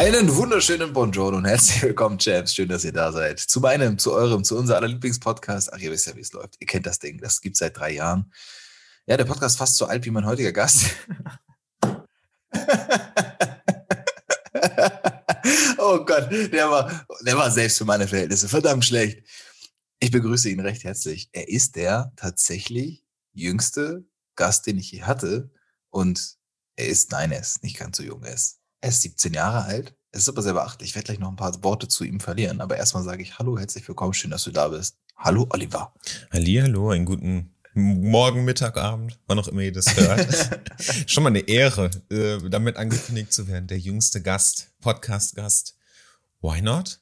Einen wunderschönen Bonjour und herzlich willkommen, Champs. Schön, dass ihr da seid. Zu meinem, zu eurem, zu unser aller Lieblingspodcast. Ach, ihr wisst ja, wie es läuft. Ihr kennt das Ding. Das gibt seit drei Jahren. Ja, der Podcast fast so alt wie mein heutiger Gast. oh Gott, der war, der war selbst für meine Verhältnisse verdammt schlecht. Ich begrüße ihn recht herzlich. Er ist der tatsächlich jüngste Gast, den ich je hatte. Und er ist, nein, er ist nicht ganz so jung. Er ist er ist 17 Jahre alt. Es ist aber sehr beachtlich. Ich werde gleich noch ein paar Worte zu ihm verlieren. Aber erstmal sage ich Hallo, herzlich willkommen. Schön, dass du da bist. Hallo, Oliver. Halli, hallo, einen guten Morgen, Mittag, Abend, wann auch immer ihr das hört. Schon mal eine Ehre, äh, damit angekündigt zu werden. Der jüngste Gast, Podcast-Gast. Why not?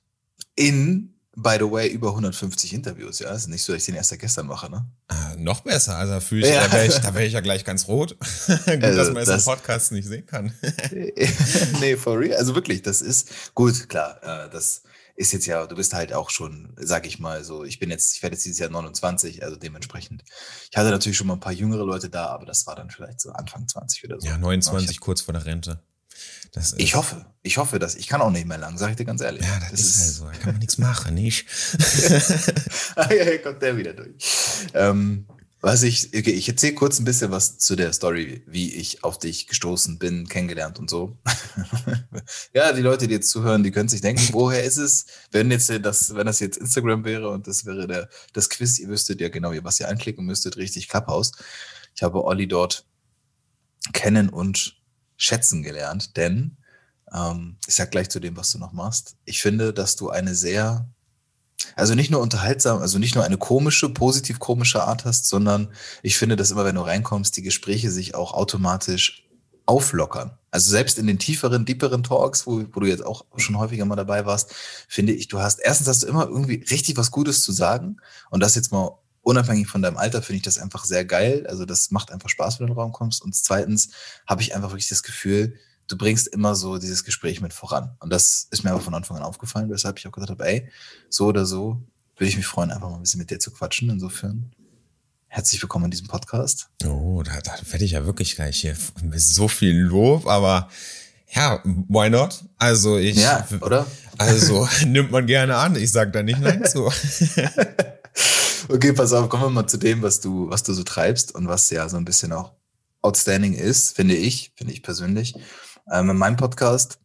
In by the way, über 150 Interviews, ja. Es ist nicht so, dass ich den erst gestern mache, ne? Ah, noch besser. Also fühle ich, ja. da wäre ich, da wär ich ja gleich ganz rot. gut, also, dass man es im Podcast nicht sehen kann. nee, for real. Also wirklich, das ist gut, klar. Äh, das ist jetzt ja, du bist halt auch schon, sag ich mal, so, ich bin jetzt, ich werde jetzt dieses Jahr 29, also dementsprechend. Ich hatte natürlich schon mal ein paar jüngere Leute da, aber das war dann vielleicht so Anfang 20 oder so. Ja, 29 kurz vor der Rente. Ich hoffe, ich hoffe, dass ich kann auch nicht mehr lang, sage ich dir ganz ehrlich. Ja, das, das ist, halt so. Da kann man nichts machen, nicht? ah, ja, hier kommt der wieder durch. Ähm, was ich, okay, ich erzähle kurz ein bisschen was zu der Story, wie ich auf dich gestoßen bin, kennengelernt und so. ja, die Leute, die jetzt zuhören, die können sich denken, woher ist es? Wenn jetzt das, wenn das jetzt Instagram wäre und das wäre der, das Quiz, ihr wüsstet ja genau, was ihr anklicken müsstet, richtig Clubhouse. Ich habe Olli dort kennen und schätzen gelernt, denn ähm, ich sag gleich zu dem, was du noch machst. Ich finde, dass du eine sehr, also nicht nur unterhaltsam, also nicht nur eine komische, positiv komische Art hast, sondern ich finde, dass immer, wenn du reinkommst, die Gespräche sich auch automatisch auflockern. Also selbst in den tieferen, deeperen Talks, wo, wo du jetzt auch schon häufiger mal dabei warst, finde ich, du hast, erstens hast du immer irgendwie richtig was Gutes zu sagen und das jetzt mal unabhängig von deinem Alter finde ich das einfach sehr geil. Also das macht einfach Spaß, wenn du in den Raum kommst. Und zweitens habe ich einfach wirklich das Gefühl, du bringst immer so dieses Gespräch mit voran. Und das ist mir aber von Anfang an aufgefallen, weshalb ich auch gesagt habe, ey, so oder so würde ich mich freuen, einfach mal ein bisschen mit dir zu quatschen. Insofern herzlich willkommen in diesem Podcast. Oh, da, da werde ich ja wirklich gleich hier so viel Lob, aber ja, why not? Also ich. Ja, oder? Also nimmt man gerne an. Ich sage da nicht nein zu. Okay, pass auf, kommen wir mal zu dem, was du, was du so treibst und was ja so ein bisschen auch outstanding ist, finde ich, finde ich persönlich. Ähm, in meinem Podcast,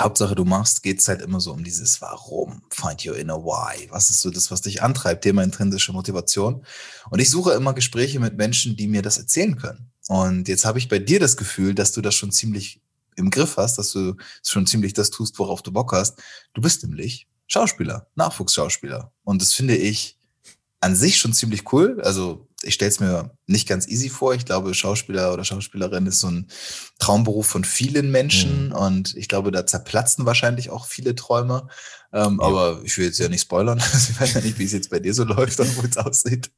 Hauptsache du machst, geht es halt immer so um dieses Warum, find your inner why. Was ist so das, was dich antreibt, Thema intrinsische Motivation. Und ich suche immer Gespräche mit Menschen, die mir das erzählen können. Und jetzt habe ich bei dir das Gefühl, dass du das schon ziemlich im Griff hast, dass du schon ziemlich das tust, worauf du Bock hast. Du bist nämlich Schauspieler, Nachwuchsschauspieler. Und das finde ich an sich schon ziemlich cool. Also ich stelle es mir nicht ganz easy vor. Ich glaube, Schauspieler oder Schauspielerin ist so ein Traumberuf von vielen Menschen mhm. und ich glaube, da zerplatzen wahrscheinlich auch viele Träume. Ähm, ja. Aber ich will jetzt ja nicht spoilern. ich weiß ja nicht, wie es jetzt bei dir so läuft und wo es aussieht.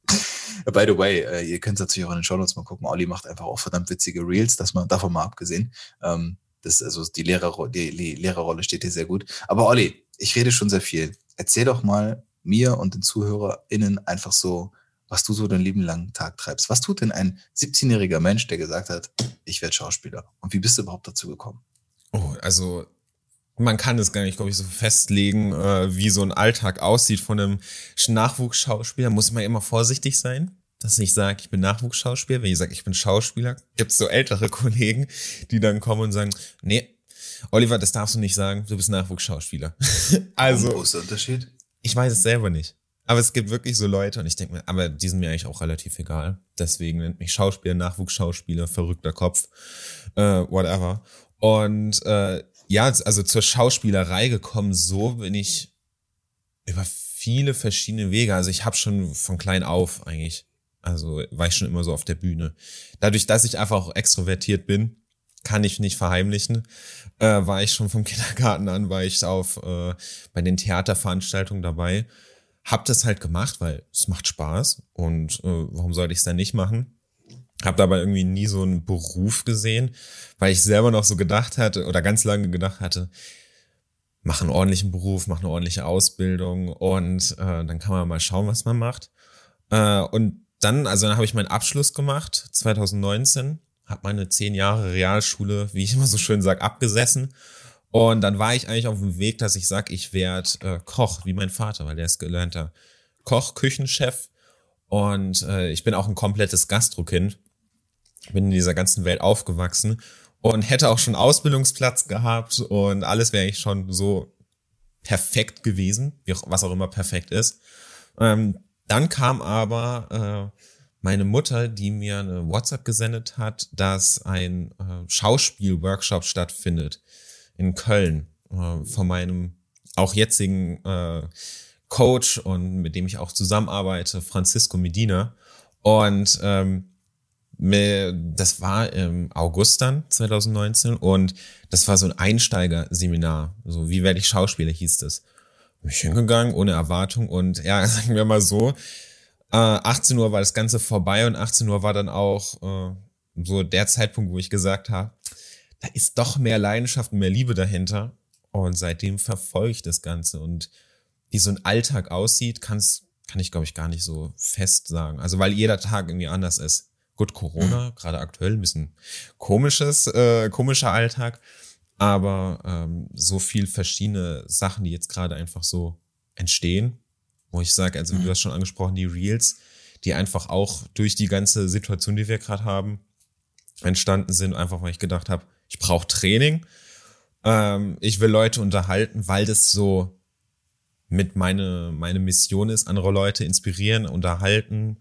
By the way, äh, ihr könnt natürlich auch in den Show Notes mal gucken. Olli macht einfach auch verdammt witzige Reels, dass man davon mal abgesehen. Ähm, das, also die, Lehrer, die, die Lehrerrolle steht dir sehr gut. Aber Olli, ich rede schon sehr viel. Erzähl doch mal, mir und den ZuhörerInnen einfach so, was du so dein Leben lang Tag treibst. Was tut denn ein 17-jähriger Mensch, der gesagt hat, ich werde Schauspieler? Und wie bist du überhaupt dazu gekommen? Oh, also man kann es gar nicht, glaube ich, so festlegen, äh, wie so ein Alltag aussieht von einem Nachwuchsschauspieler. Muss man immer vorsichtig sein, dass ich sage, ich bin Nachwuchsschauspieler. Wenn ich sage, ich bin Schauspieler, gibt es so ältere Kollegen, die dann kommen und sagen, nee, Oliver, das darfst du nicht sagen, du bist Nachwuchsschauspieler. also. Der Unterschied? Ich weiß es selber nicht. Aber es gibt wirklich so Leute und ich denke mir, aber die sind mir eigentlich auch relativ egal. Deswegen nennt mich Schauspieler, Nachwuchsschauspieler, verrückter Kopf, äh, whatever. Und äh, ja, also zur Schauspielerei gekommen, so bin ich über viele verschiedene Wege. Also ich habe schon von klein auf eigentlich, also war ich schon immer so auf der Bühne. Dadurch, dass ich einfach auch extrovertiert bin, kann ich nicht verheimlichen, äh, war ich schon vom Kindergarten an, war ich auf äh, bei den Theaterveranstaltungen dabei. Hab das halt gemacht, weil es macht Spaß und äh, warum sollte ich es dann nicht machen? Hab dabei irgendwie nie so einen Beruf gesehen, weil ich selber noch so gedacht hatte oder ganz lange gedacht hatte, mach einen ordentlichen Beruf, mach eine ordentliche Ausbildung und äh, dann kann man mal schauen, was man macht. Äh, und dann, also dann habe ich meinen Abschluss gemacht, 2019, habe meine zehn Jahre Realschule, wie ich immer so schön sag, abgesessen. Und dann war ich eigentlich auf dem Weg, dass ich sag, ich werde äh, Koch, wie mein Vater, weil der ist gelernter Koch, Küchenchef. Und äh, ich bin auch ein komplettes Gastrokind. Bin in dieser ganzen Welt aufgewachsen und hätte auch schon Ausbildungsplatz gehabt und alles wäre eigentlich schon so perfekt gewesen, wie auch, was auch immer perfekt ist. Ähm, dann kam aber äh, meine Mutter, die mir eine WhatsApp gesendet hat, dass ein äh, Schauspielworkshop stattfindet in Köln äh, von meinem auch jetzigen äh, Coach und mit dem ich auch zusammenarbeite, Francisco Medina. Und ähm, das war im August dann 2019 und das war so ein Einsteigerseminar. So, wie werde ich Schauspieler hieß das. Bin ich hingegangen, ohne Erwartung und ja, sagen wir mal so, äh, 18 Uhr war das Ganze vorbei und 18 Uhr war dann auch äh, so der Zeitpunkt, wo ich gesagt habe, da ist doch mehr Leidenschaft und mehr Liebe dahinter. Und seitdem verfolge ich das Ganze und wie so ein Alltag aussieht, kann's, kann ich glaube ich gar nicht so fest sagen. Also weil jeder Tag irgendwie anders ist. Gut, Corona, mhm. gerade aktuell ein bisschen komisches, äh, komischer Alltag, aber ähm, so viel verschiedene Sachen, die jetzt gerade einfach so entstehen, wo ich sage, also mhm. du hast schon angesprochen, die Reels, die einfach auch durch die ganze Situation, die wir gerade haben, entstanden sind, einfach weil ich gedacht habe, ich brauche Training, ähm, ich will Leute unterhalten, weil das so mit meine meine Mission ist, andere Leute inspirieren, unterhalten.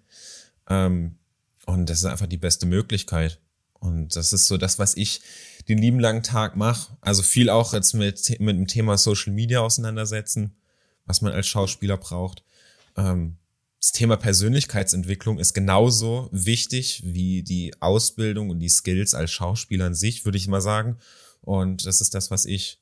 Ähm, und das ist einfach die beste Möglichkeit. Und das ist so das, was ich den lieben langen Tag mache. Also viel auch jetzt mit, mit dem Thema Social Media auseinandersetzen, was man als Schauspieler braucht. Ähm, das Thema Persönlichkeitsentwicklung ist genauso wichtig wie die Ausbildung und die Skills als Schauspieler an sich, würde ich mal sagen. Und das ist das, was ich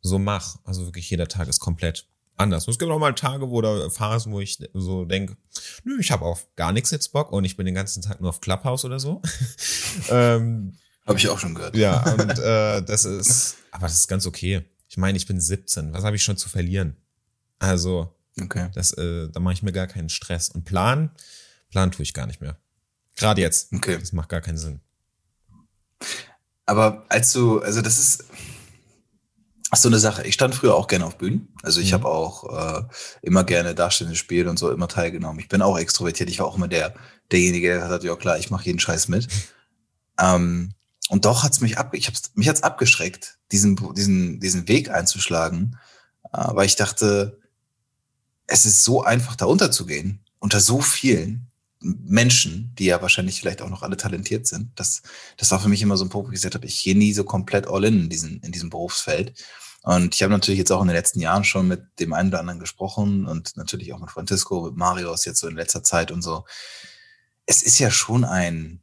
so mache. Also wirklich jeder Tag ist komplett anders. Und es gibt auch mal Tage wo oder Phasen, wo ich so denke, nö, ich habe auf gar nichts jetzt Bock und ich bin den ganzen Tag nur auf Clubhouse oder so. ähm, habe ich auch schon gehört. Ja, und äh, das ist, aber das ist ganz okay. Ich meine, ich bin 17. Was habe ich schon zu verlieren? Also, okay. das, äh, da mache ich mir gar keinen Stress. Und Plan, Plan tue ich gar nicht mehr. Gerade jetzt. Okay. Das macht gar keinen Sinn. Aber als du, also das ist, so eine Sache. Ich stand früher auch gerne auf Bühnen. Also ich mhm. habe auch äh, immer gerne darstellende Spiele und so immer teilgenommen. Ich bin auch extrovertiert. Ich war auch immer der derjenige, der gesagt hat, ja klar, ich mache jeden Scheiß mit. ähm, und doch hat's mich ab, ich hab's, mich hat's abgeschreckt, diesen diesen diesen Weg einzuschlagen, äh, weil ich dachte, es ist so einfach da unterzugehen unter so vielen Menschen, die ja wahrscheinlich vielleicht auch noch alle talentiert sind. Das, das war für mich immer so ein Punkt, wo ich gesagt habe, ich gehe nie so komplett all in in, diesen, in diesem Berufsfeld. Und ich habe natürlich jetzt auch in den letzten Jahren schon mit dem einen oder anderen gesprochen und natürlich auch mit Francisco, mit Marius jetzt so in letzter Zeit und so. Es ist ja schon ein,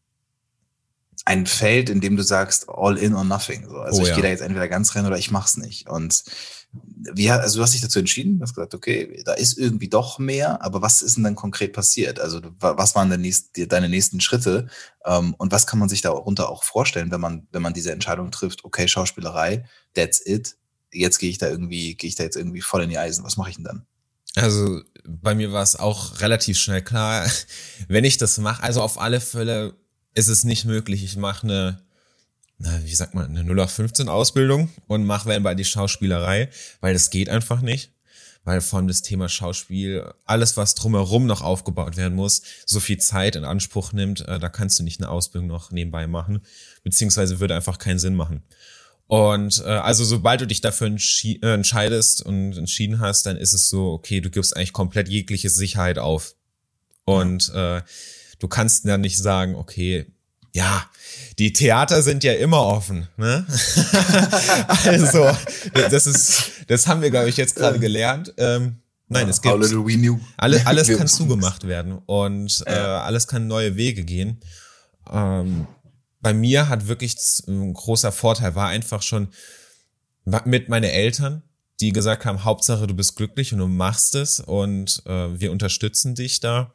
ein Feld, in dem du sagst, all in or nothing. So. Also oh, ich ja. gehe da jetzt entweder ganz rein oder ich mach's nicht. Und wie, also du hast dich dazu entschieden, du hast gesagt, okay, da ist irgendwie doch mehr, aber was ist denn dann konkret passiert? Also was waren denn nächst, deine nächsten Schritte ähm, und was kann man sich darunter auch vorstellen, wenn man, wenn man diese Entscheidung trifft, okay, Schauspielerei, that's it, jetzt gehe ich da irgendwie, gehe ich da jetzt irgendwie voll in die Eisen, was mache ich denn dann? Also bei mir war es auch relativ schnell klar, wenn ich das mache, also auf alle Fälle ist es nicht möglich, ich mache eine na, wie sagt man, eine 0 auf 15 Ausbildung und mach wenn bei die Schauspielerei, weil das geht einfach nicht. Weil von das Thema Schauspiel, alles, was drumherum noch aufgebaut werden muss, so viel Zeit in Anspruch nimmt, äh, da kannst du nicht eine Ausbildung noch nebenbei machen, beziehungsweise würde einfach keinen Sinn machen. Und äh, also sobald du dich dafür äh, entscheidest und entschieden hast, dann ist es so, okay, du gibst eigentlich komplett jegliche Sicherheit auf. Und äh, du kannst dann nicht sagen, okay, ja, die Theater sind ja immer offen. Ne? also, das ist, das haben wir, glaube ich, jetzt gerade gelernt. Ähm, nein, es gibt alle, alles kann zugemacht werden und äh, alles kann neue Wege gehen. Ähm, bei mir hat wirklich ein großer Vorteil war einfach schon mit meine Eltern, die gesagt haben, Hauptsache du bist glücklich und du machst es und äh, wir unterstützen dich da.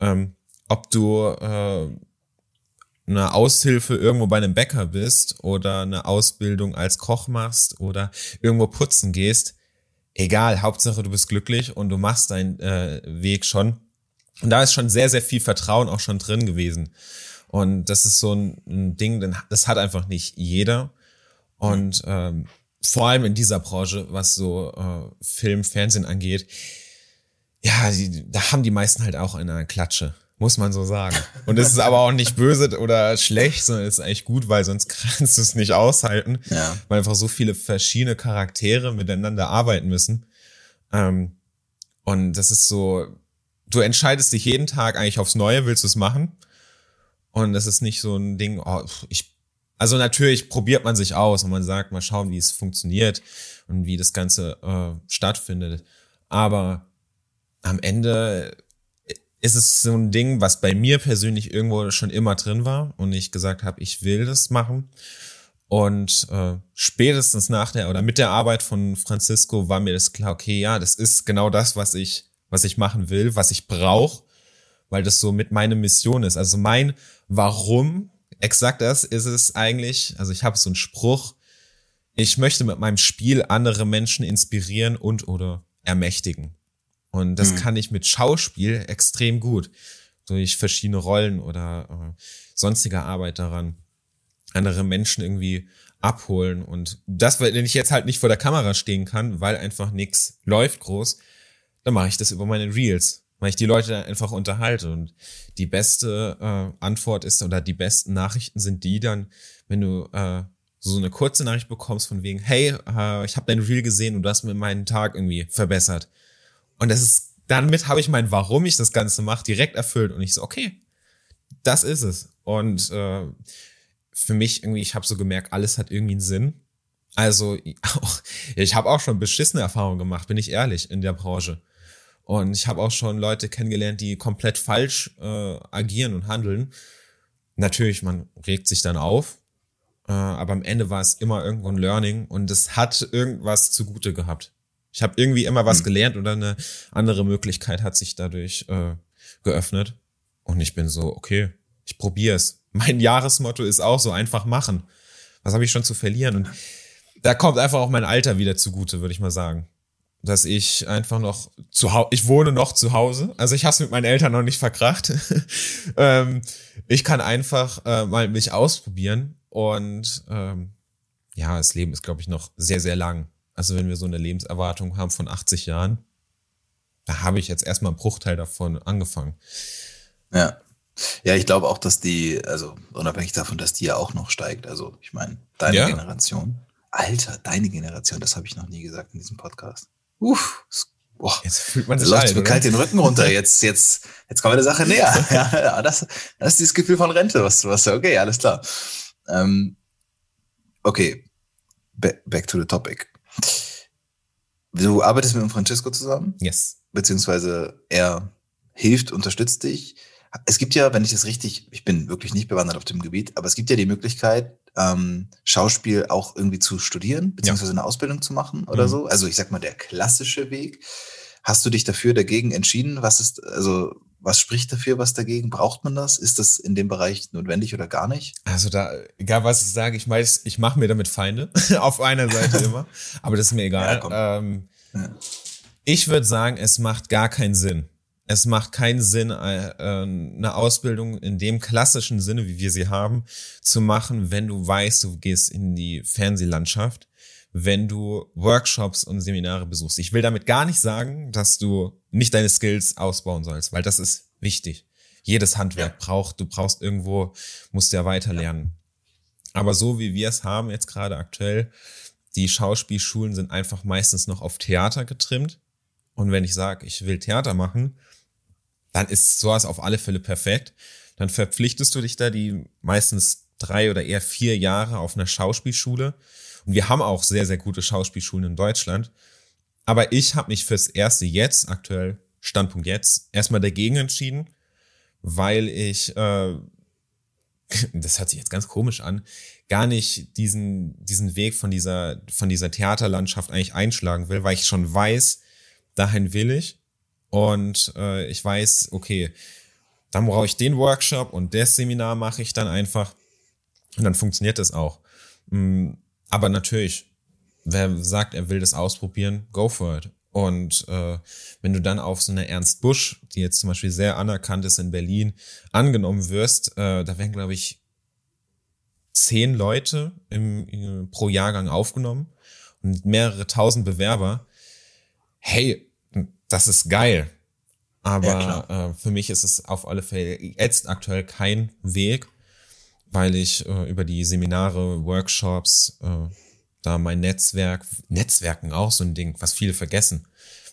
Ähm, ob du äh, eine Aushilfe irgendwo bei einem Bäcker bist oder eine Ausbildung als Koch machst oder irgendwo putzen gehst, egal, Hauptsache du bist glücklich und du machst deinen äh, Weg schon. Und da ist schon sehr, sehr viel Vertrauen auch schon drin gewesen. Und das ist so ein, ein Ding, das hat einfach nicht jeder. Und ähm, vor allem in dieser Branche, was so äh, Film, Fernsehen angeht, ja, die, da haben die meisten halt auch eine Klatsche muss man so sagen. Und es ist aber auch nicht böse oder schlecht, sondern es ist eigentlich gut, weil sonst kannst du es nicht aushalten, ja. weil einfach so viele verschiedene Charaktere miteinander arbeiten müssen. Ähm, und das ist so, du entscheidest dich jeden Tag eigentlich aufs Neue, willst du es machen? Und das ist nicht so ein Ding, oh, ich, also natürlich probiert man sich aus und man sagt, mal schauen, wie es funktioniert und wie das Ganze äh, stattfindet. Aber am Ende ist es so ein Ding, was bei mir persönlich irgendwo schon immer drin war und ich gesagt habe, ich will das machen. Und äh, spätestens nach der oder mit der Arbeit von Francisco war mir das klar, okay, ja, das ist genau das, was ich, was ich machen will, was ich brauche, weil das so mit meine Mission ist. Also mein Warum, exakt das ist es eigentlich, also ich habe so einen Spruch, ich möchte mit meinem Spiel andere Menschen inspirieren und oder ermächtigen. Und das mhm. kann ich mit Schauspiel extrem gut. Durch verschiedene Rollen oder äh, sonstige Arbeit daran. Andere Menschen irgendwie abholen. Und das, wenn ich jetzt halt nicht vor der Kamera stehen kann, weil einfach nichts läuft groß, dann mache ich das über meine Reels. Weil ich die Leute dann einfach unterhalte. Und die beste äh, Antwort ist, oder die besten Nachrichten sind die dann, wenn du äh, so eine kurze Nachricht bekommst von wegen, hey, äh, ich habe dein Reel gesehen und du hast mir meinen Tag irgendwie verbessert. Und das ist, damit habe ich mein, warum ich das Ganze mache, direkt erfüllt. Und ich so, okay, das ist es. Und äh, für mich irgendwie, ich habe so gemerkt, alles hat irgendwie einen Sinn. Also ich habe auch schon beschissene Erfahrungen gemacht, bin ich ehrlich, in der Branche. Und ich habe auch schon Leute kennengelernt, die komplett falsch äh, agieren und handeln. Natürlich, man regt sich dann auf, äh, aber am Ende war es immer irgendwo ein Learning und es hat irgendwas zugute gehabt. Ich habe irgendwie immer was hm. gelernt oder eine andere Möglichkeit hat sich dadurch äh, geöffnet. Und ich bin so, okay, ich probiere es. Mein Jahresmotto ist auch so, einfach machen. Was habe ich schon zu verlieren? Und da kommt einfach auch mein Alter wieder zugute, würde ich mal sagen. Dass ich einfach noch zu Hause, ich wohne noch zu Hause, also ich habe es mit meinen Eltern noch nicht verkracht. ähm, ich kann einfach äh, mal mich ausprobieren und ähm, ja, das Leben ist, glaube ich, noch sehr, sehr lang. Also wenn wir so eine Lebenserwartung haben von 80 Jahren, da habe ich jetzt erstmal einen Bruchteil davon angefangen. Ja. Ja, ich glaube auch, dass die, also unabhängig davon, dass die ja auch noch steigt. Also ich meine, deine ja. Generation. Alter, deine Generation, das habe ich noch nie gesagt in diesem Podcast. Uff, boah, jetzt fühlt man sich läuft alt, mir kalt den Rücken runter. Jetzt, jetzt, jetzt kommen wir der Sache näher. Ja, ja das, das ist dieses Gefühl von Rente, was du hast. Okay, alles klar. Ähm, okay, back to the topic. Du arbeitest mit dem Francesco zusammen? Yes. Beziehungsweise er hilft, unterstützt dich. Es gibt ja, wenn ich das richtig, ich bin wirklich nicht bewandert auf dem Gebiet, aber es gibt ja die Möglichkeit, ähm, Schauspiel auch irgendwie zu studieren, beziehungsweise ja. eine Ausbildung zu machen oder mhm. so. Also ich sag mal, der klassische Weg. Hast du dich dafür dagegen entschieden? Was ist, also was spricht dafür, was dagegen? Braucht man das? Ist das in dem Bereich notwendig oder gar nicht? Also da, egal was ich sage, ich weiß, ich mache mir damit Feinde, auf einer Seite immer, aber das ist mir egal. Ja, ähm, ja. Ich würde sagen, es macht gar keinen Sinn. Es macht keinen Sinn, äh, eine Ausbildung in dem klassischen Sinne, wie wir sie haben, zu machen, wenn du weißt, du gehst in die Fernsehlandschaft wenn du Workshops und Seminare besuchst. Ich will damit gar nicht sagen, dass du nicht deine Skills ausbauen sollst, weil das ist wichtig. Jedes Handwerk ja. braucht, du brauchst irgendwo, musst ja weiter lernen. Aber so wie wir es haben jetzt gerade aktuell, die Schauspielschulen sind einfach meistens noch auf Theater getrimmt. Und wenn ich sage, ich will Theater machen, dann ist sowas auf alle Fälle perfekt. Dann verpflichtest du dich da die meistens drei oder eher vier Jahre auf einer Schauspielschule. Und wir haben auch sehr, sehr gute Schauspielschulen in Deutschland. Aber ich habe mich fürs erste jetzt, aktuell Standpunkt jetzt, erstmal dagegen entschieden, weil ich, äh, das hört sich jetzt ganz komisch an, gar nicht diesen, diesen Weg von dieser, von dieser Theaterlandschaft eigentlich einschlagen will, weil ich schon weiß, dahin will ich. Und äh, ich weiß, okay, dann brauche ich den Workshop und das Seminar mache ich dann einfach. Und dann funktioniert das auch. Aber natürlich, wer sagt, er will das ausprobieren, go for it. Und äh, wenn du dann auf so eine Ernst Busch, die jetzt zum Beispiel sehr anerkannt ist in Berlin, angenommen wirst, äh, da werden, glaube ich, zehn Leute im, im, pro Jahrgang aufgenommen und mehrere tausend Bewerber. Hey, das ist geil. Aber ja, äh, für mich ist es auf alle Fälle jetzt aktuell kein Weg, weil ich äh, über die Seminare, Workshops, äh, da mein Netzwerk, Netzwerken auch so ein Ding, was viele vergessen,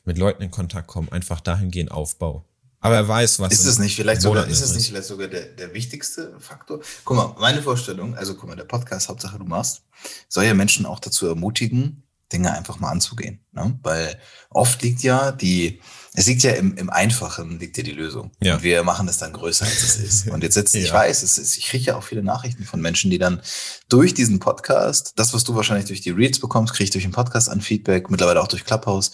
mit Leuten in Kontakt kommen, einfach dahingehend Aufbau. Aber er weiß, was. Ist es nicht vielleicht sogar, ist es nicht vielleicht sogar der, der wichtigste Faktor? Guck mal, meine Vorstellung, also guck mal, der Podcast, Hauptsache du machst, soll ja Menschen auch dazu ermutigen, Dinge einfach mal anzugehen. Ne? Weil oft liegt ja die, es liegt ja im, im Einfachen, liegt ja die Lösung. Ja. Und wir machen das dann größer, als es ist. Und jetzt jetzt, ja. ich weiß, es ist, ich kriege ja auch viele Nachrichten von Menschen, die dann durch diesen Podcast, das, was du wahrscheinlich durch die Reads bekommst, kriege ich durch den Podcast an Feedback, mittlerweile auch durch Clubhouse.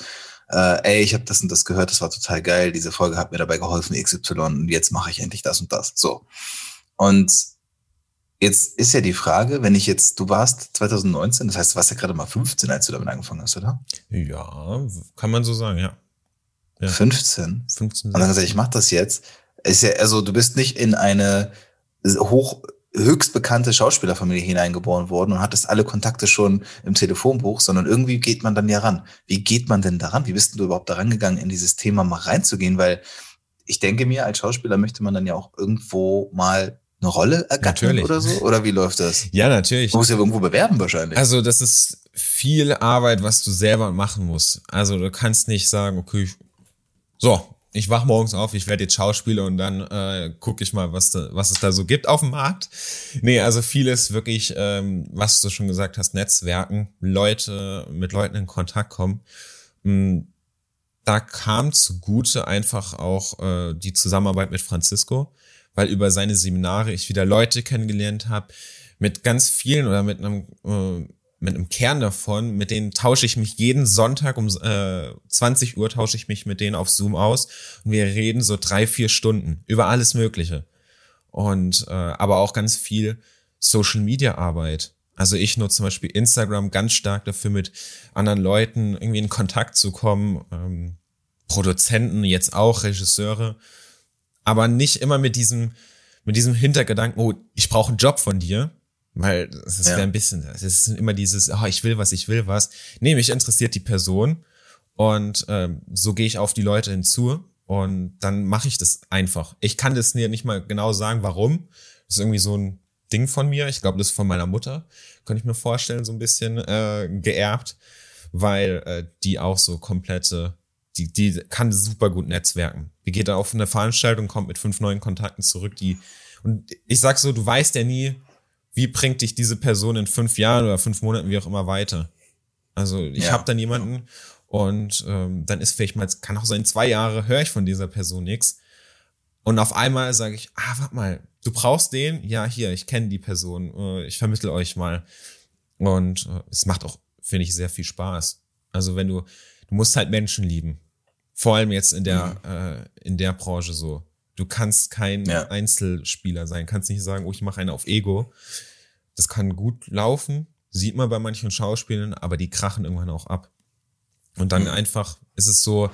Äh, ey, ich habe das und das gehört, das war total geil, diese Folge hat mir dabei geholfen, XY, und jetzt mache ich endlich das und das. So. Und Jetzt ist ja die Frage, wenn ich jetzt, du warst 2019, das heißt, du warst ja gerade mal 15, als du damit angefangen hast, oder? Ja, kann man so sagen, ja. Ja. 15? 15. Und dann gesagt, ich mach das jetzt. Ist ja, also du bist nicht in eine hoch, höchst bekannte Schauspielerfamilie hineingeboren worden und hattest alle Kontakte schon im Telefonbuch, sondern irgendwie geht man dann ja ran. Wie geht man denn daran? Wie bist du überhaupt daran gegangen, in dieses Thema mal reinzugehen? Weil ich denke mir, als Schauspieler möchte man dann ja auch irgendwo mal eine Rolle ergattern natürlich. oder so? Oder wie läuft das? Ja, natürlich. Du musst ja irgendwo bewerben wahrscheinlich. Also das ist viel Arbeit, was du selber machen musst. Also du kannst nicht sagen, okay, so, ich wach morgens auf, ich werde jetzt Schauspieler und dann äh, gucke ich mal, was, da, was es da so gibt auf dem Markt. Nee, also vieles wirklich, ähm, was du schon gesagt hast, Netzwerken, Leute, mit Leuten in Kontakt kommen. Mm, da kam zugute einfach auch äh, die Zusammenarbeit mit Francisco weil über seine Seminare ich wieder Leute kennengelernt habe, mit ganz vielen oder mit einem, äh, mit einem Kern davon, mit denen tausche ich mich jeden Sonntag um äh, 20 Uhr tausche ich mich mit denen auf Zoom aus und wir reden so drei, vier Stunden über alles Mögliche. Und äh, aber auch ganz viel Social Media Arbeit. Also ich nutze zum Beispiel Instagram ganz stark dafür, mit anderen Leuten irgendwie in Kontakt zu kommen. Ähm, Produzenten, jetzt auch Regisseure aber nicht immer mit diesem, mit diesem Hintergedanken, oh, ich brauche einen Job von dir, weil das wäre ja. ein bisschen, das ist immer dieses, oh, ich will was, ich will was. Nee, mich interessiert die Person und ähm, so gehe ich auf die Leute hinzu und dann mache ich das einfach. Ich kann das mir nicht mal genau sagen, warum. Das ist irgendwie so ein Ding von mir. Ich glaube, das ist von meiner Mutter, könnte ich mir vorstellen, so ein bisschen äh, geerbt, weil äh, die auch so komplette die, die kann super gut netzwerken. Die geht da auf eine Veranstaltung, kommt mit fünf neuen Kontakten zurück, die, und ich sag so, du weißt ja nie, wie bringt dich diese Person in fünf Jahren oder fünf Monaten, wie auch immer, weiter. Also ich ja. habe dann jemanden und ähm, dann ist vielleicht mal, kann auch sein, zwei Jahre höre ich von dieser Person nichts. Und auf einmal sage ich, ah, warte mal, du brauchst den? Ja, hier, ich kenne die Person, äh, ich vermittle euch mal. Und äh, es macht auch, finde ich, sehr viel Spaß. Also wenn du, du musst halt Menschen lieben. Vor allem jetzt in der, mhm. äh, in der Branche so. Du kannst kein ja. Einzelspieler sein, kannst nicht sagen, oh, ich mache eine auf Ego. Das kann gut laufen, sieht man bei manchen Schauspielern, aber die krachen irgendwann auch ab. Und dann mhm. einfach ist es so,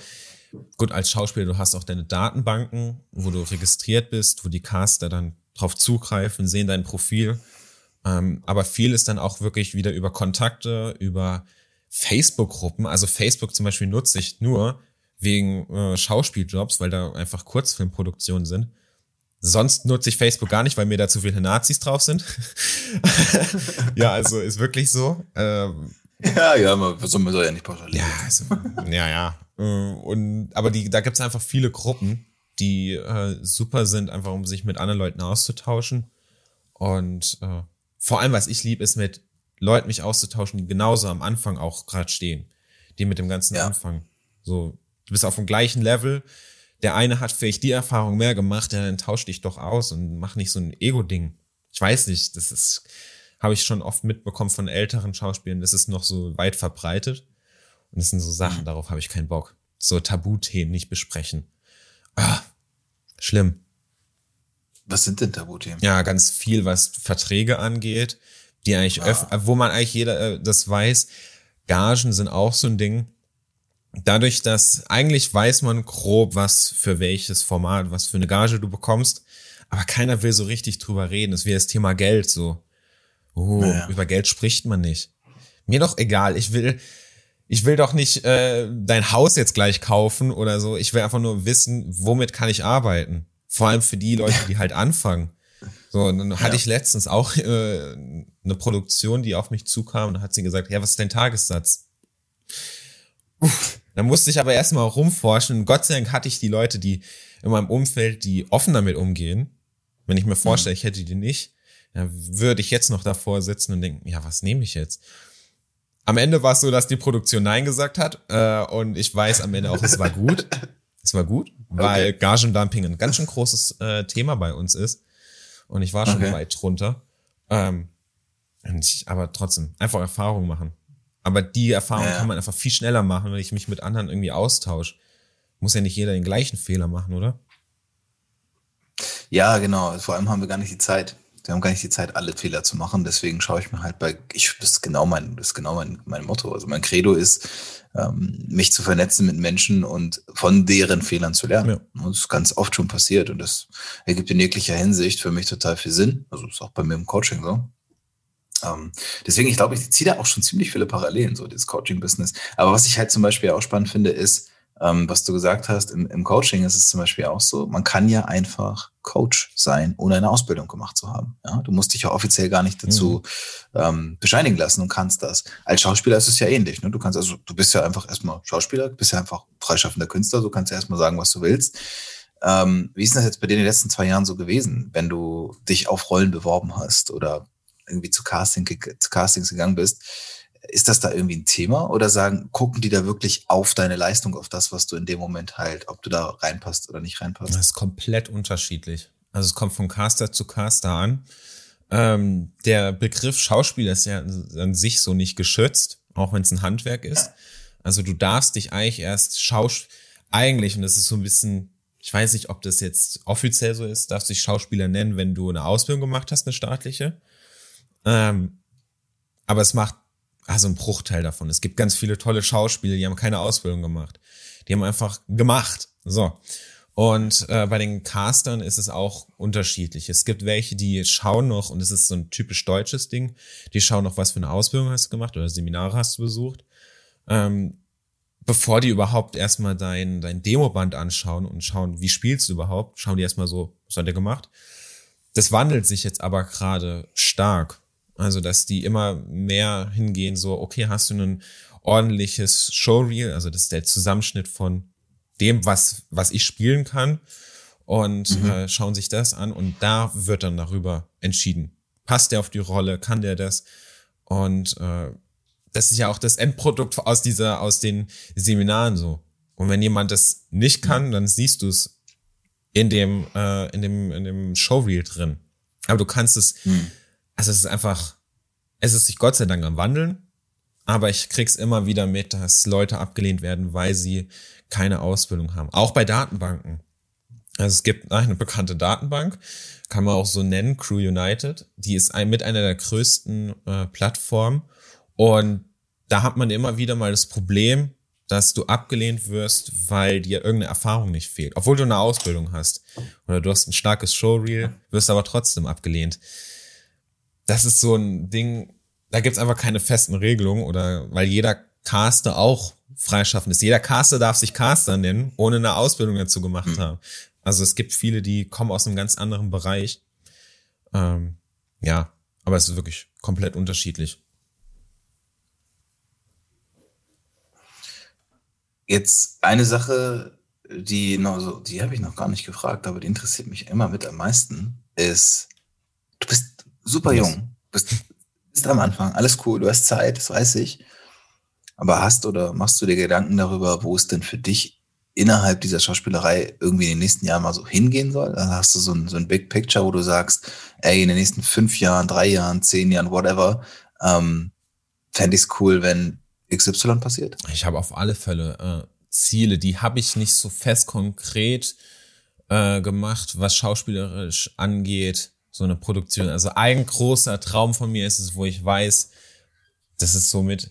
gut, als Schauspieler, du hast auch deine Datenbanken, wo du registriert bist, wo die Caster dann drauf zugreifen, sehen dein Profil. Ähm, aber viel ist dann auch wirklich wieder über Kontakte, über Facebook-Gruppen. Also Facebook zum Beispiel nutze ich nur wegen äh, Schauspieljobs, weil da einfach Kurzfilmproduktionen sind. Sonst nutze ich Facebook gar nicht, weil mir da zu viele Nazis drauf sind. ja, also ist wirklich so. Ähm, ja, ja, man soll ja nicht pauschalieren. Ja, also, ja, ja. Äh, und, aber die, da gibt's einfach viele Gruppen, die äh, super sind, einfach um sich mit anderen Leuten auszutauschen. Und äh, vor allem, was ich lieb, ist mit Leuten mich auszutauschen, die genauso am Anfang auch gerade stehen. Die mit dem ganzen ja. Anfang. So, du bist auf dem gleichen Level. Der eine hat vielleicht die Erfahrung mehr gemacht, ja, dann tausch dich doch aus und mach nicht so ein Ego-Ding. Ich weiß nicht, das ist, habe ich schon oft mitbekommen von älteren Schauspielern, das ist noch so weit verbreitet. Und das sind so Sachen, mhm. darauf habe ich keinen Bock. So Tabuthemen nicht besprechen. Ah, schlimm. Was sind denn Tabuthemen? Ja, ganz viel, was Verträge angeht, die eigentlich ah. wo man eigentlich jeder äh, das weiß. Gagen sind auch so ein Ding. Dadurch, dass eigentlich weiß man grob, was für welches Format, was für eine Gage du bekommst, aber keiner will so richtig drüber reden. Ist wie das Thema Geld so. Oh, naja. über Geld spricht man nicht. Mir doch egal. Ich will, ich will doch nicht äh, dein Haus jetzt gleich kaufen oder so. Ich will einfach nur wissen, womit kann ich arbeiten. Vor allem für die Leute, die halt anfangen. So, und dann hatte ja. ich letztens auch äh, eine Produktion, die auf mich zukam, und hat sie gesagt, ja, was ist dein Tagessatz? Uff, dann musste ich aber erstmal rumforschen. Und Gott sei Dank hatte ich die Leute, die in meinem Umfeld, die offen damit umgehen. Wenn ich mir vorstelle, mhm. ich hätte die nicht, dann würde ich jetzt noch davor sitzen und denken, ja, was nehme ich jetzt? Am Ende war es so, dass die Produktion Nein gesagt hat äh, und ich weiß am Ende auch, es war gut. Es war gut, weil okay. Gagendumping ein ganz schön großes äh, Thema bei uns ist und ich war schon okay. weit drunter. Ähm, ich, aber trotzdem, einfach Erfahrung machen. Aber die Erfahrung ja. kann man einfach viel schneller machen, wenn ich mich mit anderen irgendwie austausche. Muss ja nicht jeder den gleichen Fehler machen, oder? Ja, genau. Vor allem haben wir gar nicht die Zeit. Wir haben gar nicht die Zeit, alle Fehler zu machen. Deswegen schaue ich mir halt bei, ich, das ist genau mein, das ist genau mein, mein Motto. Also mein Credo ist, ähm, mich zu vernetzen mit Menschen und von deren Fehlern zu lernen. Ja. Und das ist ganz oft schon passiert und das ergibt in jeglicher Hinsicht für mich total viel Sinn. Also ist auch bei mir im Coaching so. Ähm, deswegen, ich glaube, ich ziehe da auch schon ziemlich viele Parallelen, so dieses Coaching-Business. Aber was ich halt zum Beispiel auch spannend finde, ist, ähm, was du gesagt hast, im, im Coaching ist es zum Beispiel auch so, man kann ja einfach Coach sein, ohne eine Ausbildung gemacht zu haben. Ja? Du musst dich ja offiziell gar nicht dazu mhm. ähm, bescheinigen lassen und kannst das. Als Schauspieler ist es ja ähnlich. Ne? Du kannst also, du bist ja einfach erstmal Schauspieler, bist ja einfach freischaffender Künstler, du kannst ja erstmal sagen, was du willst. Ähm, wie ist das jetzt bei dir in den letzten zwei Jahren so gewesen, wenn du dich auf Rollen beworben hast oder irgendwie zu, Casting, zu Castings gegangen bist? Ist das da irgendwie ein Thema oder sagen, gucken die da wirklich auf deine Leistung, auf das, was du in dem Moment halt, ob du da reinpasst oder nicht reinpasst? Das ist komplett unterschiedlich. Also es kommt von Caster zu Caster an. Ähm, der Begriff Schauspieler ist ja an sich so nicht geschützt, auch wenn es ein Handwerk ist. Also du darfst dich eigentlich erst Schaus eigentlich, und das ist so ein bisschen, ich weiß nicht, ob das jetzt offiziell so ist, darfst dich Schauspieler nennen, wenn du eine Ausbildung gemacht hast, eine staatliche. Ähm, aber es macht also ein Bruchteil davon. Es gibt ganz viele tolle Schauspieler, die haben keine Ausbildung gemacht. Die haben einfach gemacht. So. Und äh, bei den Castern ist es auch unterschiedlich. Es gibt welche, die schauen noch, und es ist so ein typisch deutsches Ding, die schauen noch, was für eine Ausbildung hast du gemacht oder Seminare hast du besucht, ähm, bevor die überhaupt erstmal dein, dein Demoband anschauen und schauen, wie spielst du überhaupt, schauen die erstmal so, was hat der gemacht. Das wandelt sich jetzt aber gerade stark. Also, dass die immer mehr hingehen, so, okay, hast du ein ordentliches Showreel, also das ist der Zusammenschnitt von dem, was, was ich spielen kann und mhm. äh, schauen sich das an und da wird dann darüber entschieden. Passt der auf die Rolle? Kann der das? Und äh, das ist ja auch das Endprodukt aus dieser, aus den Seminaren so. Und wenn jemand das nicht kann, dann siehst du es in dem, äh, in dem, in dem Showreel drin. Aber du kannst es, mhm also es ist einfach, es ist sich Gott sei Dank am Wandeln, aber ich krieg's immer wieder mit, dass Leute abgelehnt werden, weil sie keine Ausbildung haben. Auch bei Datenbanken. Also es gibt eine bekannte Datenbank, kann man auch so nennen, Crew United. Die ist ein, mit einer der größten äh, Plattformen. Und da hat man immer wieder mal das Problem, dass du abgelehnt wirst, weil dir irgendeine Erfahrung nicht fehlt. Obwohl du eine Ausbildung hast. Oder du hast ein starkes Showreel, wirst aber trotzdem abgelehnt das ist so ein Ding, da gibt's einfach keine festen Regelungen oder weil jeder Caster auch freischaffend ist. Jeder Caster darf sich Caster nennen, ohne eine Ausbildung dazu gemacht mhm. haben. Also es gibt viele, die kommen aus einem ganz anderen Bereich. Ähm, ja, aber es ist wirklich komplett unterschiedlich. Jetzt eine Sache, die noch so, die habe ich noch gar nicht gefragt, aber die interessiert mich immer mit am meisten, ist, du bist super jung, bist, bist am Anfang, alles cool, du hast Zeit, das weiß ich. Aber hast oder machst du dir Gedanken darüber, wo es denn für dich innerhalb dieser Schauspielerei irgendwie in den nächsten Jahren mal so hingehen soll? Also hast du so ein, so ein Big Picture, wo du sagst, ey, in den nächsten fünf Jahren, drei Jahren, zehn Jahren, whatever, ähm, fände ich es cool, wenn XY passiert? Ich habe auf alle Fälle äh, Ziele, die habe ich nicht so fest konkret äh, gemacht, was schauspielerisch angeht, so eine Produktion. Also ein großer Traum von mir ist es, wo ich weiß, das ist somit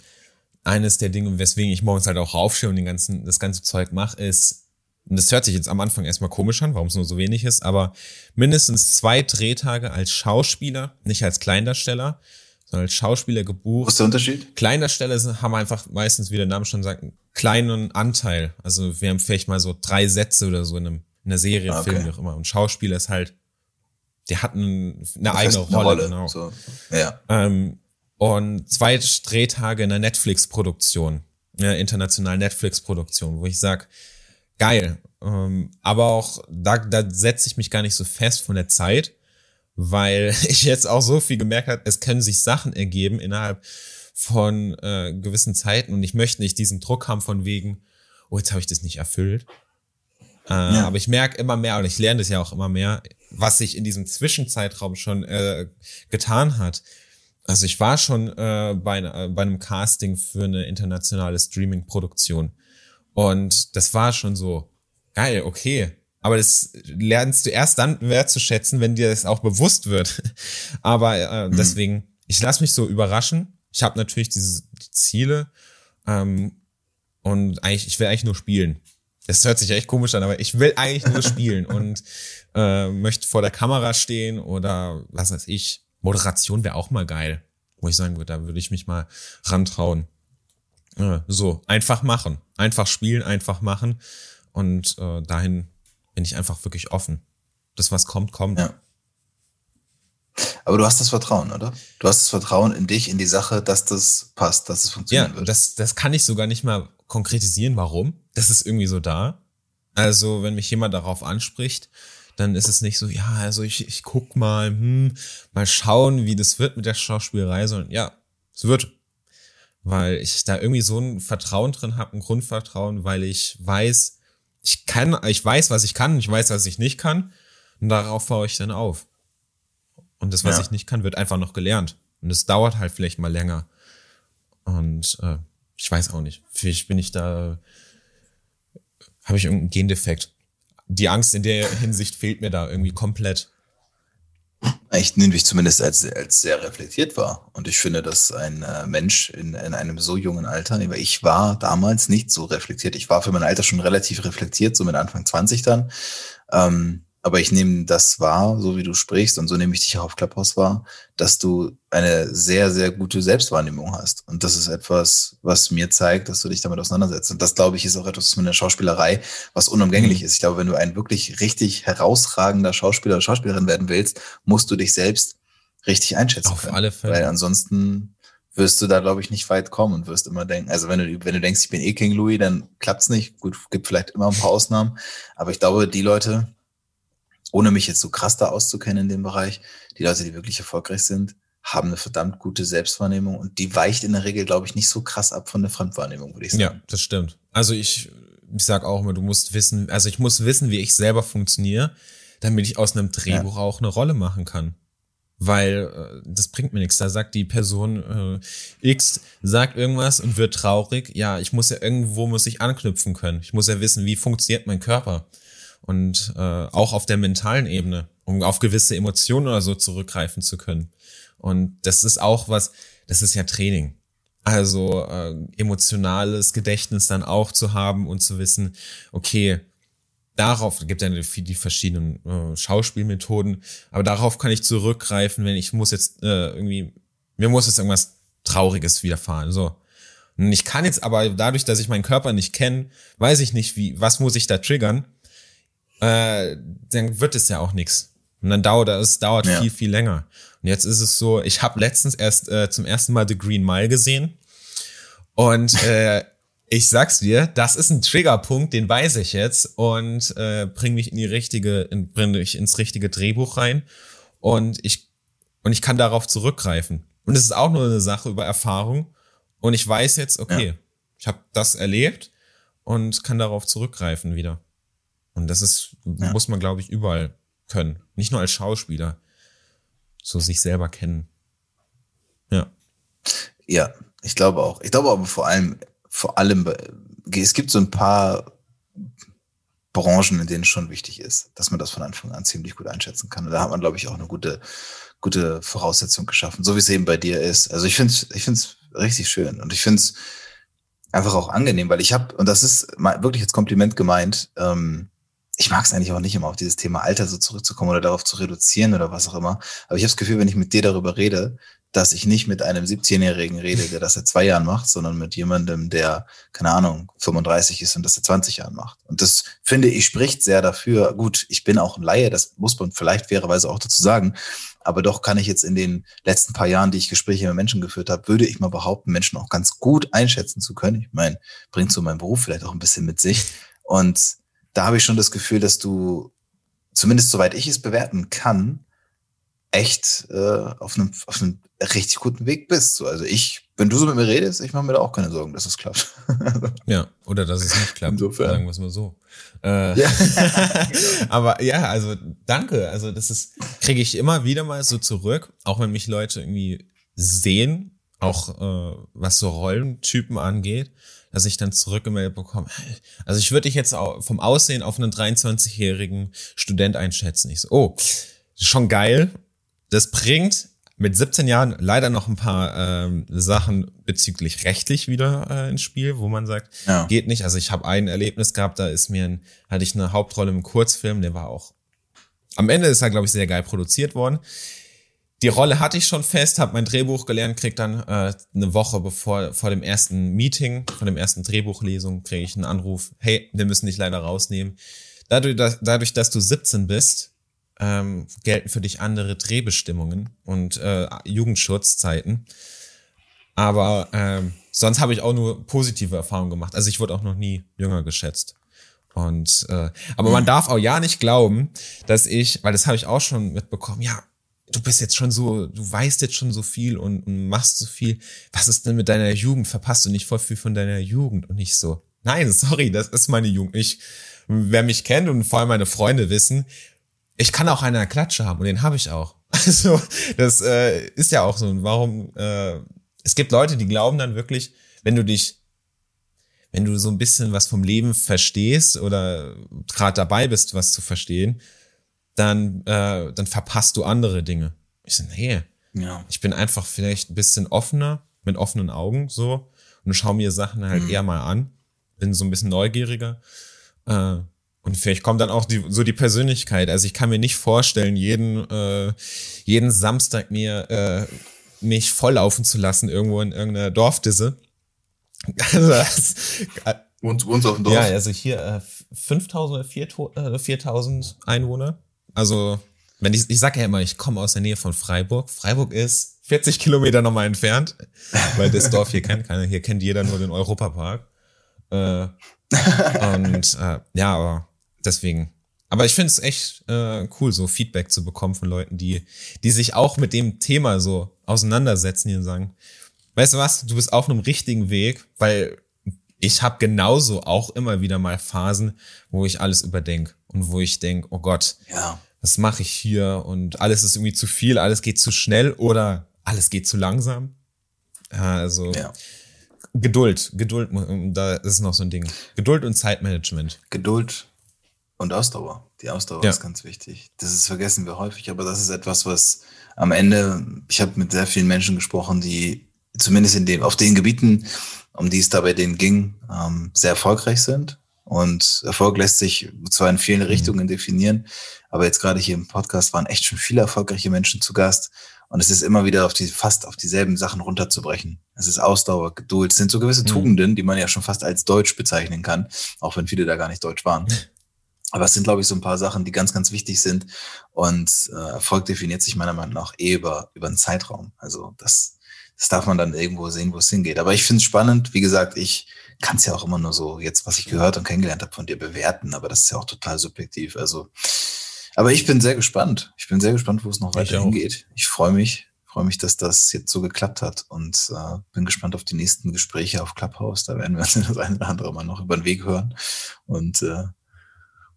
eines der Dinge, weswegen ich morgens halt auch aufstehe und den ganzen, das ganze Zeug mache, ist, und das hört sich jetzt am Anfang erstmal komisch an, warum es nur so wenig ist, aber mindestens zwei Drehtage als Schauspieler, nicht als Kleindarsteller, sondern als Schauspieler gebucht. Was ist der Unterschied? Kleindarsteller sind, haben einfach meistens, wie der Name schon sagt, einen kleinen Anteil. Also wir haben vielleicht mal so drei Sätze oder so in, einem, in einer Serie, Ah, Okay. Film, wie auch immer. Und Schauspieler ist halt, der hat ein, eine Das eigene heißt, Rolle, genau. So. Ja. Ähm, und zwei Drehtage in einer Netflix-Produktion, einer internationalen Netflix-Produktion, wo ich sag, geil. Ähm, aber auch da, da setze ich mich gar nicht so fest von der Zeit, weil ich jetzt auch so viel gemerkt habe, es können sich Sachen ergeben innerhalb von äh, gewissen Zeiten und ich möchte nicht diesen Druck haben von wegen, oh, jetzt habe ich das nicht erfüllt. Äh, Ja. Aber ich merke immer mehr und ich lerne das ja auch immer mehr, was sich in diesem Zwischenzeitraum schon äh, getan hat. Also ich war schon äh, bei, äh, bei einem Casting für eine internationale Streaming-Produktion und das war schon so geil, okay. Aber das lernst du erst dann wertzuschätzen, wenn dir das auch bewusst wird. Aber äh, deswegen, ich lasse mich so überraschen. Ich habe natürlich diese die Ziele ähm, und eigentlich, ich will eigentlich nur spielen. Das hört sich echt komisch an, aber ich will eigentlich nur spielen und äh, möchte vor der Kamera stehen oder was weiß ich. Moderation wäre auch mal geil, wo ich sagen würde, da würde ich mich mal rantrauen. Äh, so, einfach machen. Einfach spielen, einfach machen. Und äh, dahin bin ich einfach wirklich offen. Das, was kommt, kommt. Ja. Aber du hast das Vertrauen, oder? Du hast das Vertrauen in dich, in die Sache, dass das passt, dass es Ja, funktionieren wird. das, das kann ich sogar nicht mal konkretisieren, warum. Das ist irgendwie so da. Also, wenn mich jemand darauf anspricht, dann ist es nicht so, ja, also ich, ich guck mal, hm, mal schauen, wie das wird mit der Schauspielerei, sondern ja, es wird. Weil ich da irgendwie so ein Vertrauen drin habe, ein Grundvertrauen, weil ich weiß, ich kann, ich weiß, was ich kann, ich weiß, was ich nicht kann. Und darauf baue ich dann auf. Und das, was Ja. ich nicht kann, wird einfach noch gelernt. Und es dauert halt vielleicht mal länger. Und äh, ich weiß auch nicht. Vielleicht bin ich da, habe ich irgendeinen Gendefekt. Die Angst in der Hinsicht fehlt mir da irgendwie komplett. Ich nehme dich zumindest als, als sehr reflektiert wahr. Und ich finde, dass ein äh, Mensch in, in einem so jungen Alter, ich war damals nicht so reflektiert. Ich war für mein Alter schon relativ reflektiert, so mit Anfang 20 dann. Ähm, aber ich nehme das wahr, so wie du sprichst, und so nehme ich dich auch auf Clubhouse wahr, dass du eine sehr, sehr gute Selbstwahrnehmung hast. Und das ist etwas, was mir zeigt, dass du dich damit auseinandersetzt. Und das, glaube ich, ist auch etwas was mit der Schauspielerei, was unumgänglich ist. Ich glaube, wenn du ein wirklich richtig herausragender Schauspieler oder Schauspielerin werden willst, musst du dich selbst richtig einschätzen Auf können. alle Fälle. Weil ansonsten wirst du da, glaube ich, nicht weit kommen und wirst immer denken, also wenn du, wenn du denkst, ich bin eh King Louis, dann klappt's nicht. Gut, gibt vielleicht immer ein paar Ausnahmen. Aber ich glaube, die Leute, ohne mich jetzt so krass da auszukennen in dem Bereich, die Leute, die wirklich erfolgreich sind, haben eine verdammt gute Selbstwahrnehmung und die weicht in der Regel, glaube ich, nicht so krass ab von der Fremdwahrnehmung, würde ich sagen. Ja, das stimmt. Also ich, ich sag auch immer, du musst wissen, also ich muss wissen, wie ich selber funktioniere, damit ich aus einem Drehbuch auch eine Rolle machen kann. Weil äh, das bringt mir nichts. Da sagt die Person äh, X, sagt irgendwas und wird traurig. Ja, ich muss ja irgendwo muss ich anknüpfen können. Ich muss ja wissen, wie funktioniert mein Körper. Und äh, auch auf der mentalen Ebene, um auf gewisse Emotionen oder so zurückgreifen zu können. Und das ist auch was, das ist ja Training. Also äh, emotionales Gedächtnis dann auch zu haben und zu wissen, okay, darauf gibt ja die, verschiedenen äh, Schauspielmethoden, aber darauf kann ich zurückgreifen, wenn ich muss jetzt äh, irgendwie, mir muss jetzt irgendwas Trauriges widerfahren. So. Und ich kann jetzt aber dadurch, dass ich meinen Körper nicht kenne, weiß ich nicht, wie, was muss ich da triggern. Äh, dann wird es ja auch nichts. Und dann dauert es dauert ja. viel, viel länger. Und jetzt ist es so, ich habe letztens erst äh, zum ersten Mal The Green Mile gesehen. Und äh, ich sag's dir, das ist ein Triggerpunkt, den weiß ich jetzt und äh, bring mich in die richtige, in, bring mich ins richtige Drehbuch rein und ich und ich kann darauf zurückgreifen. Und es ist auch nur eine Sache über Erfahrung und ich weiß jetzt, okay, ja. ich habe das erlebt und kann darauf zurückgreifen wieder. Und das ist ja. muss man glaube ich überall können, nicht nur als Schauspieler, so sich selber kennen. Ja. Ja, ich glaube auch. Ich glaube aber vor allem vor allem, es gibt so ein paar Branchen, in denen es schon wichtig ist, dass man das von Anfang an ziemlich gut einschätzen kann. Und da hat man, glaube ich, auch eine gute, gute Voraussetzung geschaffen, so wie es eben bei dir ist. Also ich finde es ich find's richtig schön und ich finde es einfach auch angenehm, weil ich habe, und das ist wirklich als Kompliment gemeint, ähm, ich mag es eigentlich auch nicht immer auf dieses Thema Alter so zurückzukommen oder darauf zu reduzieren oder was auch immer. Aber ich habe das Gefühl, wenn ich mit dir darüber rede, dass ich nicht mit einem 17-Jährigen rede, der das seit zwei Jahren macht, sondern mit jemandem, der, keine Ahnung, 35 ist und das seit 20 Jahren macht. Und das finde ich spricht sehr dafür. Gut, ich bin auch ein Laie, das muss man vielleicht fairerweise auch dazu sagen. Aber doch kann ich jetzt in den letzten paar Jahren, die ich Gespräche mit Menschen geführt habe, würde ich mal behaupten, Menschen auch ganz gut einschätzen zu können. Ich meine, bringt so mein Beruf vielleicht auch ein bisschen mit sich. Und da habe ich schon das Gefühl, dass du, zumindest soweit ich es bewerten kann, echt äh, auf, einem, auf einem richtig guten Weg bist. So, also ich, wenn du so mit mir redest, ich mache mir da auch keine Sorgen, dass es klappt. ja, oder dass es nicht klappt. Insofern. Sagen wir es mal so. Äh, ja. aber ja, also danke. Also das ist, kriege ich immer wieder mal so zurück, auch wenn mich Leute irgendwie sehen, auch äh, was so Rollentypen angeht, dass ich dann zurückgemeldet bekomme. Also ich würde dich jetzt vom Aussehen auf einen 23-jährigen Student einschätzen. Ich so, oh, schon geil, das bringt mit 17 Jahren leider noch ein paar ähm, Sachen bezüglich rechtlich wieder äh, ins Spiel, wo man sagt, ja. geht nicht. Also ich habe ein Erlebnis gehabt, da ist mir ein, hatte ich eine Hauptrolle im Kurzfilm, der war auch. Am Ende ist er, glaube ich, sehr geil produziert worden. Die Rolle hatte ich schon fest, habe mein Drehbuch gelernt, krieg dann äh, eine Woche bevor vor dem ersten Meeting, vor dem ersten Drehbuchlesung, kriege ich einen Anruf, hey, wir müssen dich leider rausnehmen. Dadurch, dass, dadurch, dass du 17 bist, ähm, gelten für dich andere Drehbestimmungen und äh, Jugendschutzzeiten. Aber ähm, sonst habe ich auch nur positive Erfahrungen gemacht. Also ich wurde auch noch nie jünger geschätzt. Und äh, aber man darf auch ja nicht glauben, dass ich, weil das habe ich auch schon mitbekommen, ja, du bist jetzt schon so, du weißt jetzt schon so viel und, und machst so viel. Was ist denn mit deiner Jugend? Verpasst du nicht voll viel von deiner Jugend? Und nicht so, nein, sorry, das ist meine Jugend. Ich, wer mich kennt und vor allem meine Freunde wissen, ich kann auch eine Klatsche haben und den habe ich auch. Also das äh, ist ja auch so. Warum? Äh, es gibt Leute, die glauben dann wirklich, wenn du dich, wenn du so ein bisschen was vom Leben verstehst oder gerade dabei bist, was zu verstehen, dann äh, dann verpasst du andere Dinge. Ich so, nee, ja. ich bin einfach vielleicht ein bisschen offener, mit offenen Augen so und schau mir Sachen halt mhm. eher mal an, bin so ein bisschen neugieriger. Äh, und vielleicht kommt dann auch die, so die Persönlichkeit. Also ich kann mir nicht vorstellen, jeden, äh, jeden Samstag mir äh, mich volllaufen zu lassen irgendwo in irgendeiner Dorfdisse. Also das, wohnst, wohnst auf dem Dorf? Ja, also hier äh, 5000 oder 4000 äh, Einwohner. Also wenn ich, ich sage ja immer, ich komme aus der Nähe von Freiburg. Freiburg ist 40 Kilometer nochmal entfernt, weil das Dorf hier kennt keiner. Hier kennt jeder nur den Europapark. Äh, und äh, ja, aber deswegen. Aber ich finde es echt äh, cool, so Feedback zu bekommen von Leuten, die, die sich auch mit dem Thema so auseinandersetzen und sagen, weißt du was, du bist auf einem richtigen Weg, weil ich habe genauso auch immer wieder mal Phasen, wo ich alles überdenke und wo ich denk, oh Gott, ja. was mache ich hier? Und alles ist irgendwie zu viel, alles geht zu schnell oder alles geht zu langsam. Also ja. Geduld, Geduld, da ist noch so ein Ding. Geduld und Zeitmanagement. Geduld und Ausdauer. Die Ausdauer ja. ist ganz wichtig. Das ist, vergessen wir häufig, aber das ist etwas, was am Ende, ich habe mit sehr vielen Menschen gesprochen, die zumindest in dem, auf den Gebieten, um die es da bei denen ging, ähm, sehr erfolgreich sind. Und Erfolg lässt sich zwar in vielen mhm. Richtungen definieren, aber jetzt gerade hier im Podcast waren echt schon viele erfolgreiche Menschen zu Gast. Und es ist immer wieder auf die, fast auf dieselben Sachen runterzubrechen. Es ist Ausdauer, Geduld. Es sind so gewisse mhm. Tugenden, die man ja schon fast als Deutsch bezeichnen kann, auch wenn viele da gar nicht Deutsch waren. Aber es sind, glaube ich, so ein paar Sachen, die ganz, ganz wichtig sind. Und äh, Erfolg definiert sich meiner Meinung nach eh über, über einen Zeitraum. Also das, das darf man dann irgendwo sehen, wo es hingeht. Aber ich finde es spannend. Wie gesagt, ich kann es ja auch immer nur so, jetzt, was ich gehört und kennengelernt habe, von dir bewerten. Aber das ist ja auch total subjektiv. Also, aber ich bin sehr gespannt. Ich bin sehr gespannt, wo es noch weiter hingeht. Ich freue mich freue mich, dass das jetzt so geklappt hat und äh, bin gespannt auf die nächsten Gespräche auf Clubhouse. Da werden wir uns das eine oder andere mal noch über den Weg hören. Und äh,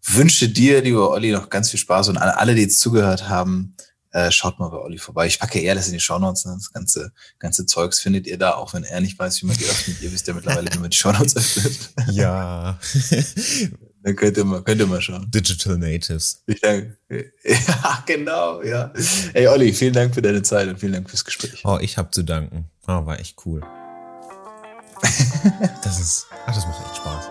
wünsche dir, lieber Olli, noch ganz viel Spaß und alle, die jetzt zugehört haben, äh, schaut mal bei Olli vorbei. Ich packe eher das in die Shownotes. Ne? Das ganze, ganze Zeugs findet ihr da, auch wenn er nicht weiß, wie man die öffnet. Ihr wisst ja mittlerweile, wie man die Shownotes öffnet. Ja. Dann könnt ihr mal, könnt ihr mal schauen. Digital Natives. Ja, genau, ja. Ey, Olli, vielen Dank für deine Zeit und vielen Dank fürs Gespräch. Oh, ich habe zu danken. Oh, war echt cool. das ist, ach, das macht echt Spaß.